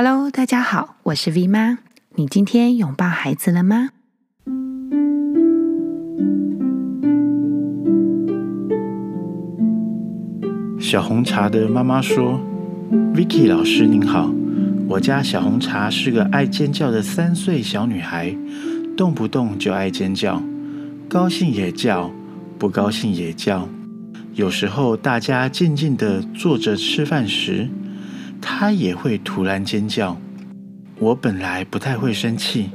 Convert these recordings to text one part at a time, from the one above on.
Hello，大家好，我是 V 妈。你今天拥抱孩子了吗？小红茶的妈妈说：“Vicky 老师您好，我家小红茶是个爱尖叫的三岁小女孩，动不动就爱尖叫，高兴也叫，不高兴也叫。有时候大家静静的坐着吃饭时，他也会突然尖叫。我本来不太会生气，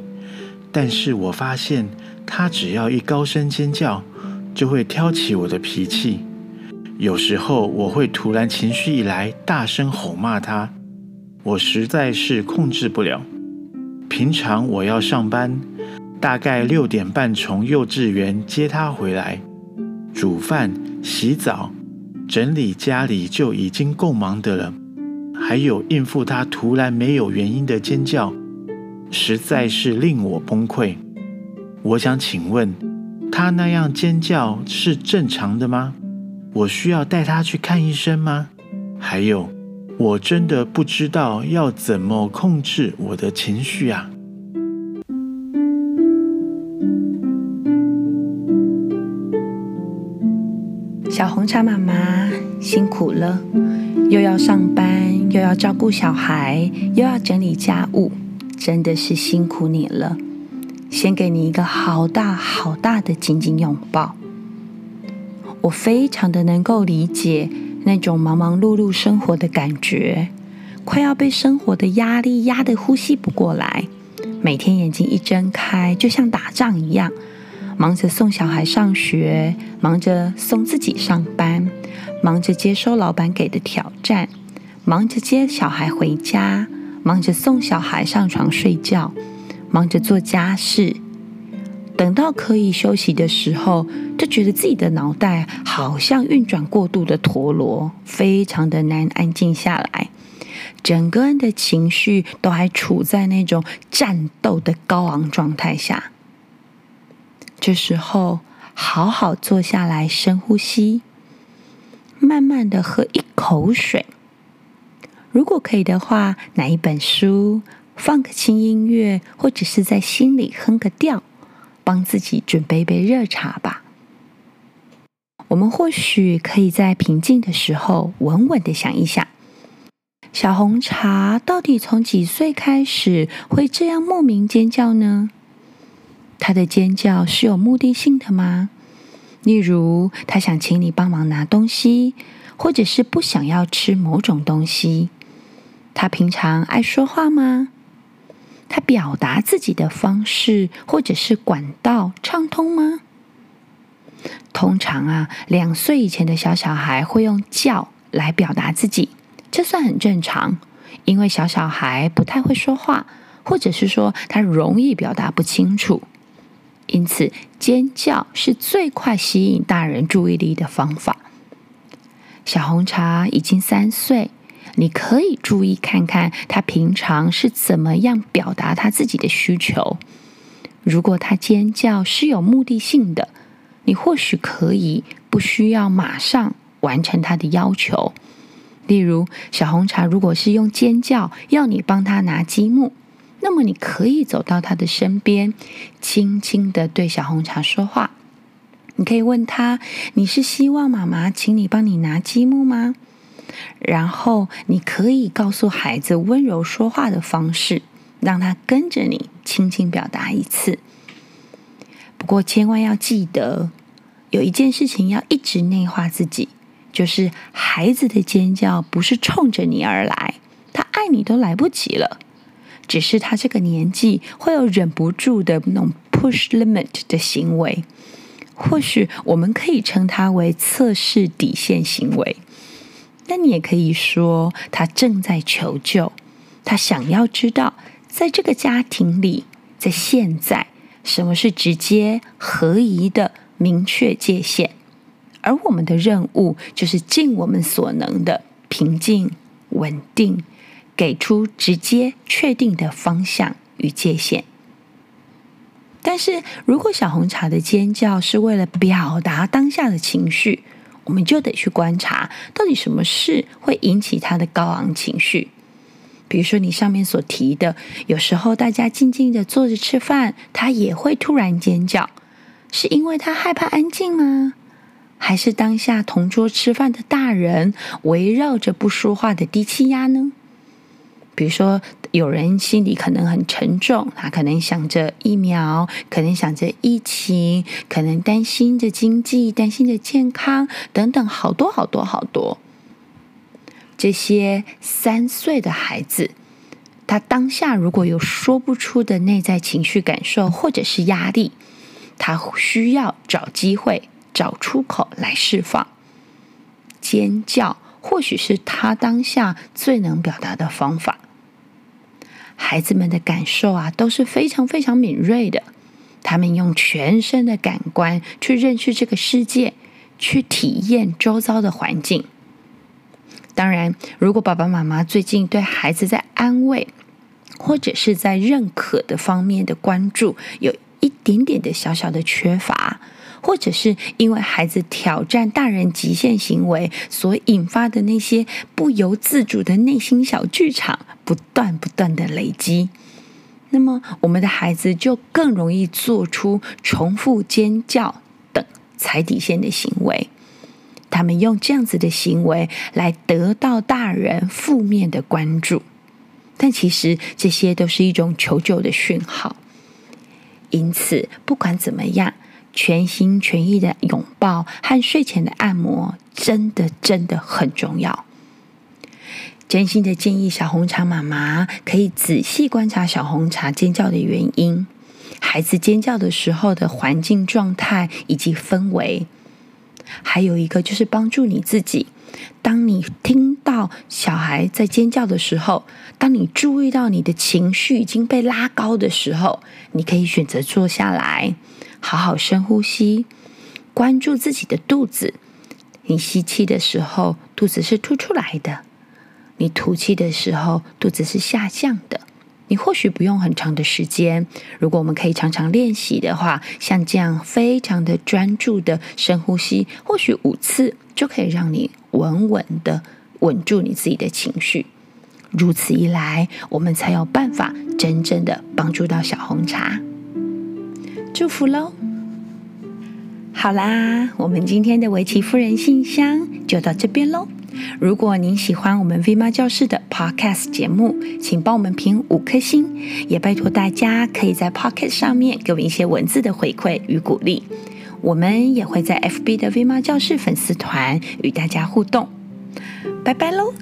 但是我发现他只要一高声尖叫，就会挑起我的脾气。”有时候我会突然情绪一来，大声吼骂他，我实在是控制不了。平常我要上班，大概六点半从幼稚园接他回来，煮饭、洗澡、整理家里就已经够忙的了，还有应付他突然没有原因的尖叫，实在是令我崩溃。我想请问，他那样尖叫是正常的吗？我需要带他去看医生吗？还有，我真的不知道要怎么控制我的情绪啊！小红茶妈妈辛苦了，又要上班，又要照顾小孩，又要整理家务，真的是辛苦你了。先给你一个好大好大的紧紧拥抱。我非常的能够理解那种忙忙碌碌生活的感觉，快要被生活的压力压得呼吸不过来。每天眼睛一睁开，就像打仗一样，忙着送小孩上学，忙着送自己上班，忙着接收老板给的挑战，忙着接小孩回家，忙着送小孩上床睡觉，忙着做家事。等到可以休息的时候，就觉得自己的脑袋好像运转过度的陀螺，非常的难安静下来。整个人的情绪都还处在那种战斗的高昂状态下。这时候，好好坐下来，深呼吸，慢慢的喝一口水。如果可以的话，拿一本书，放个轻音乐，或者是在心里哼个调。帮自己准备一杯热茶吧。我们或许可以在平静的时候，稳稳的想一想：小红茶到底从几岁开始会这样莫名尖叫呢？他的尖叫是有目的性的吗？例如，他想请你帮忙拿东西，或者是不想要吃某种东西。他平常爱说话吗？他表达自己的方式或者是管道畅通吗？通常啊，两岁以前的小小孩会用叫来表达自己，这算很正常，因为小小孩不太会说话，或者是说他容易表达不清楚，因此尖叫是最快吸引大人注意力的方法。小红茶已经三岁。你可以注意看看他平常是怎么样表达他自己的需求。如果他尖叫是有目的性的，你或许可以不需要马上完成他的要求。例如，小红茶如果是用尖叫要你帮他拿积木，那么你可以走到他的身边，轻轻地对小红茶说话。你可以问他：“你是希望妈妈请你帮你拿积木吗？”然后，你可以告诉孩子温柔说话的方式，让他跟着你轻轻表达一次。不过，千万要记得，有一件事情要一直内化自己，就是孩子的尖叫不是冲着你而来，他爱你都来不及了，只是他这个年纪会有忍不住的那种 push limit 的行为，或许我们可以称它为测试底线行为。那你也可以说，他正在求救，他想要知道，在这个家庭里，在现在，什么是直接、合宜的明确界限，而我们的任务就是尽我们所能的平静、稳定，给出直接、确定的方向与界限。但是如果小红茶的尖叫是为了表达当下的情绪，我们就得去观察，到底什么事会引起他的高昂情绪。比如说你上面所提的，有时候大家静静的坐着吃饭，他也会突然尖叫，是因为他害怕安静吗？还是当下同桌吃饭的大人围绕着不说话的低气压呢？比如说，有人心里可能很沉重，他可能想着疫苗，可能想着疫情，可能担心着经济，担心着健康等等，好多好多好多。这些三岁的孩子，他当下如果有说不出的内在情绪感受或者是压力，他需要找机会、找出口来释放。尖叫或许是他当下最能表达的方法。孩子们的感受啊都是非常非常敏锐的，他们用全身的感官去认识这个世界，去体验周遭的环境。当然，如果爸爸妈妈最近对孩子在安慰或者是在认可的方面的关注有一点点的小小的缺乏，或者是因为孩子挑战大人极限行为所引发的那些不由自主的内心小剧场不断不断的累积，那么我们的孩子就更容易做出重复尖叫等踩底线的行为。他们用这样子的行为来得到大人负面的关注，但其实这些都是一种求救的讯号。因此，不管怎么样，全心全意的拥抱和睡前的按摩，真的真的很重要。真心的建议小红茶妈妈可以仔细观察小红茶尖叫的原因，孩子尖叫的时候的环境状态以及氛围。还有一个就是帮助你自己。当你听到小孩在尖叫的时候，当你注意到你的情绪已经被拉高的时候，你可以选择坐下来，好好深呼吸，关注自己的肚子。你吸气的时候，肚子是凸出来的；你吐气的时候，肚子是下降的。你或许不用很长的时间，如果我们可以常常练习的话，像这样非常的专注的深呼吸，或许五次就可以让你稳稳的稳住你自己的情绪。如此一来，我们才有办法真正的帮助到小红茶。祝福喽！好啦，我们今天的围棋夫人信箱就到这边喽。如果您喜欢我们 V 妈教室的 Podcast 节目，请帮我们评五颗星，也拜托大家可以在 Podcast 上面给我们一些文字的回馈与鼓励。我们也会在 FB 的 V 妈教室粉丝团与大家互动。拜拜喽！